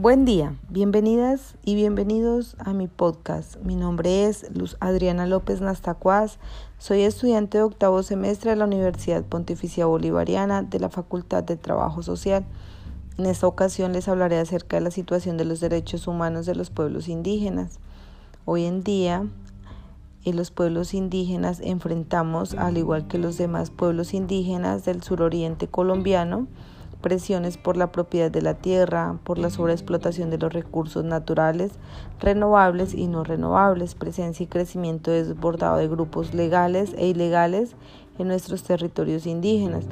Buen día, bienvenidas y bienvenidos a mi podcast. Mi nombre es Luz Adriana López Nastacuaz. Soy estudiante de octavo semestre de la Universidad Pontificia Bolivariana de la Facultad de Trabajo Social. En esta ocasión les hablaré acerca de la situación de los derechos humanos de los pueblos indígenas. Hoy en día, en los pueblos indígenas enfrentamos, al igual que los demás pueblos indígenas del suroriente colombiano, presiones por la propiedad de la tierra, por la sobreexplotación de los recursos naturales, renovables y no renovables, presencia y crecimiento desbordado de grupos legales e ilegales en nuestros territorios indígenas,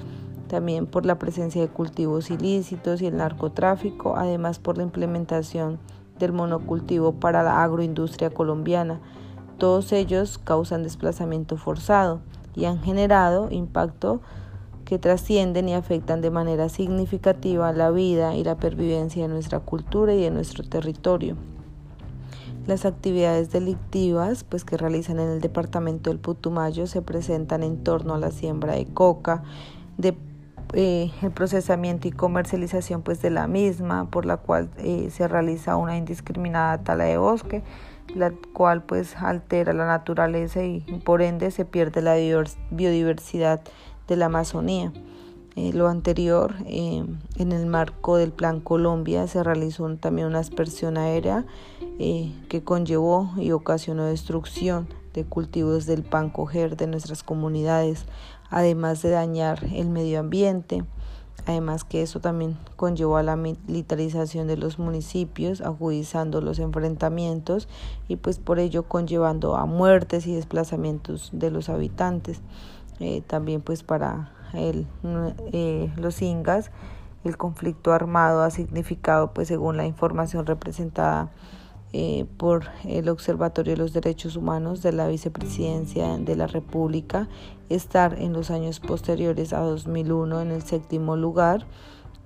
también por la presencia de cultivos ilícitos y el narcotráfico, además por la implementación del monocultivo para la agroindustria colombiana. Todos ellos causan desplazamiento forzado y han generado impacto que trascienden y afectan de manera significativa la vida y la pervivencia de nuestra cultura y de nuestro territorio. Las actividades delictivas pues, que realizan en el departamento del Putumayo se presentan en torno a la siembra de coca, de eh, el procesamiento y comercialización pues, de la misma, por la cual eh, se realiza una indiscriminada tala de bosque, la cual pues altera la naturaleza y por ende se pierde la biodiversidad de la Amazonía. Eh, lo anterior, eh, en el marco del Plan Colombia, se realizó también una aspersión aérea eh, que conllevó y ocasionó destrucción de cultivos del pan coger de nuestras comunidades, además de dañar el medio ambiente. Además que eso también conllevó a la militarización de los municipios, agudizando los enfrentamientos y pues por ello conllevando a muertes y desplazamientos de los habitantes. Eh, también pues para el, eh, los ingas el conflicto armado ha significado pues según la información representada eh, por el Observatorio de los Derechos Humanos de la Vicepresidencia de la República estar en los años posteriores a 2001 en el séptimo lugar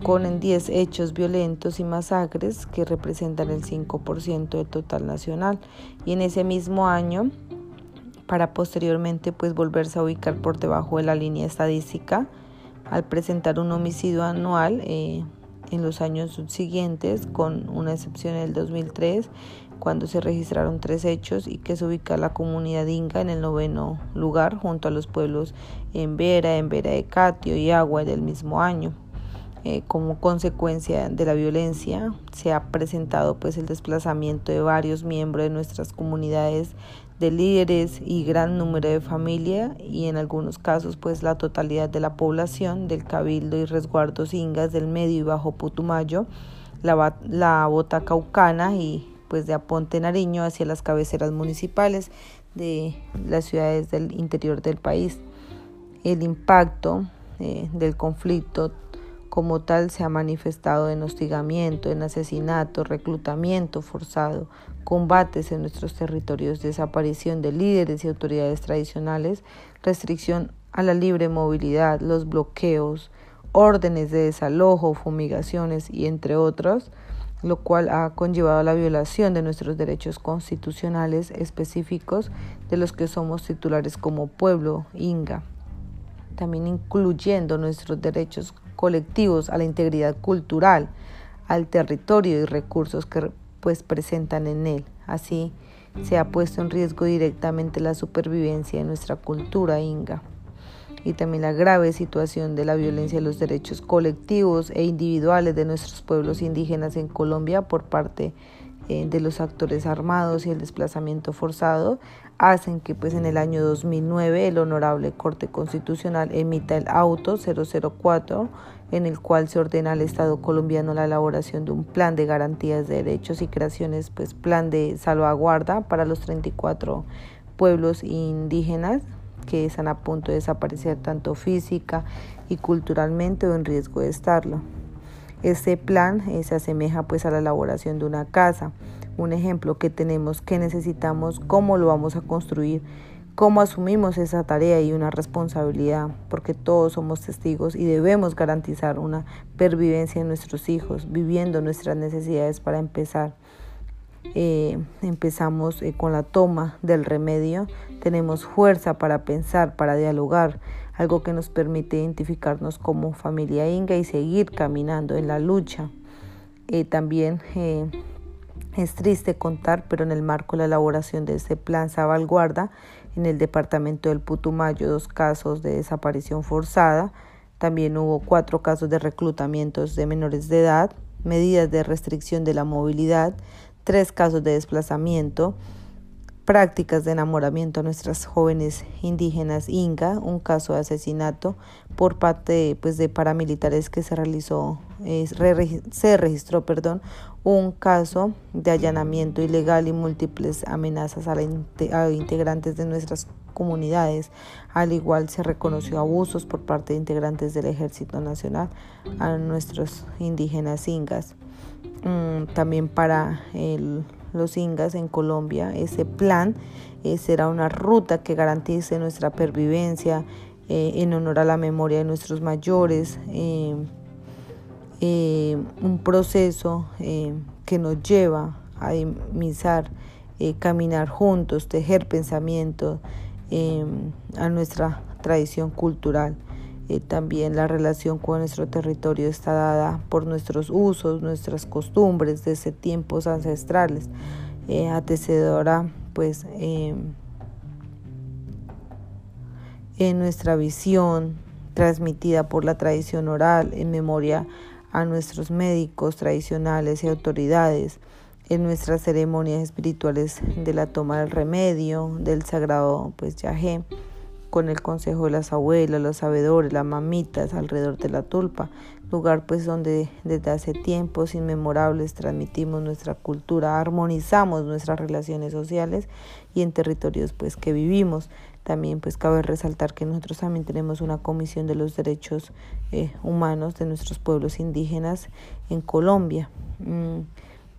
con 10 hechos violentos y masacres que representan el 5% del total nacional. Y en ese mismo año para posteriormente pues volverse a ubicar por debajo de la línea estadística al presentar un homicidio anual eh, en los años subsiguientes, con una excepción en el 2003, cuando se registraron tres hechos y que se ubica la comunidad inga en el noveno lugar junto a los pueblos en Vera, en Vera de Catio y Agua del mismo año. Eh, como consecuencia de la violencia se ha presentado pues el desplazamiento de varios miembros de nuestras comunidades de líderes y gran número de familia y en algunos casos pues la totalidad de la población del cabildo y resguardos ingas del medio y bajo Putumayo, la, la bota caucana y pues de Aponte Nariño hacia las cabeceras municipales de las ciudades del interior del país. El impacto eh, del conflicto como tal se ha manifestado en hostigamiento, en asesinato, reclutamiento forzado, combates en nuestros territorios, desaparición de líderes y autoridades tradicionales, restricción a la libre movilidad, los bloqueos, órdenes de desalojo, fumigaciones y entre otros, lo cual ha conllevado la violación de nuestros derechos constitucionales específicos de los que somos titulares como pueblo inga, también incluyendo nuestros derechos colectivos a la integridad cultural, al territorio y recursos que pues presentan en él. Así se ha puesto en riesgo directamente la supervivencia de nuestra cultura inga y también la grave situación de la violencia de los derechos colectivos e individuales de nuestros pueblos indígenas en Colombia por parte eh, de los actores armados y el desplazamiento forzado hacen que pues en el año 2009 el Honorable Corte Constitucional emita el auto 004 en el cual se ordena al Estado colombiano la elaboración de un plan de garantías de derechos y creaciones pues plan de salvaguarda para los 34 pueblos indígenas que están a punto de desaparecer tanto física y culturalmente o en riesgo de estarlo. Este plan eh, se asemeja pues a la elaboración de una casa un ejemplo que tenemos, que necesitamos, cómo lo vamos a construir, cómo asumimos esa tarea y una responsabilidad, porque todos somos testigos y debemos garantizar una pervivencia de nuestros hijos, viviendo nuestras necesidades para empezar. Eh, empezamos eh, con la toma del remedio, tenemos fuerza para pensar, para dialogar, algo que nos permite identificarnos como familia inga y seguir caminando en la lucha. Eh, también eh, es triste contar, pero en el marco de la elaboración de ese plan salvaguarda, en el departamento del Putumayo, dos casos de desaparición forzada, también hubo cuatro casos de reclutamientos de menores de edad, medidas de restricción de la movilidad, tres casos de desplazamiento, prácticas de enamoramiento a nuestras jóvenes indígenas Inga, un caso de asesinato por parte pues, de paramilitares que se realizó, se registró, perdón, un caso de allanamiento ilegal y múltiples amenazas a, a integrantes de nuestras comunidades. Al igual se reconoció abusos por parte de integrantes del Ejército Nacional a nuestros indígenas ingas. Mm, también para el los ingas en Colombia. Ese plan eh, será una ruta que garantice nuestra pervivencia eh, en honor a la memoria de nuestros mayores, eh, un proceso que nos lleva a emisar, caminar juntos, tejer pensamientos a nuestra tradición cultural. Eh, también la relación con nuestro territorio está dada por nuestros usos, nuestras costumbres desde tiempos ancestrales, eh, antecedora pues em, en nuestra visión transmitida por la tradición oral en memoria a nuestros médicos tradicionales y autoridades, en nuestras ceremonias espirituales de la toma del remedio, del sagrado pues yajé con el consejo de las abuelas, los sabedores, las mamitas alrededor de la tulpa, lugar pues donde desde hace tiempos inmemorables transmitimos nuestra cultura, armonizamos nuestras relaciones sociales y en territorios pues que vivimos. También pues cabe resaltar que nosotros también tenemos una comisión de los derechos eh, humanos de nuestros pueblos indígenas en Colombia. Mm,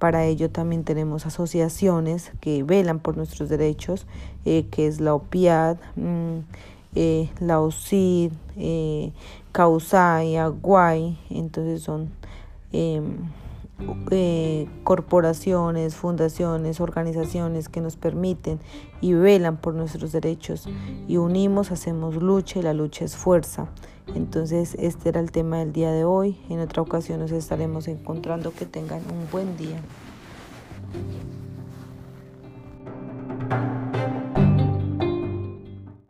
para ello también tenemos asociaciones que velan por nuestros derechos, eh, que es la OPIAD, mm, eh, la OCID, eh, CAUSAI, AGUAI, entonces son em, eh, corporaciones, fundaciones, organizaciones que nos permiten y velan por nuestros derechos y unimos, hacemos lucha y la lucha es fuerza. Entonces este era el tema del día de hoy. En otra ocasión nos estaremos encontrando. Que tengan un buen día.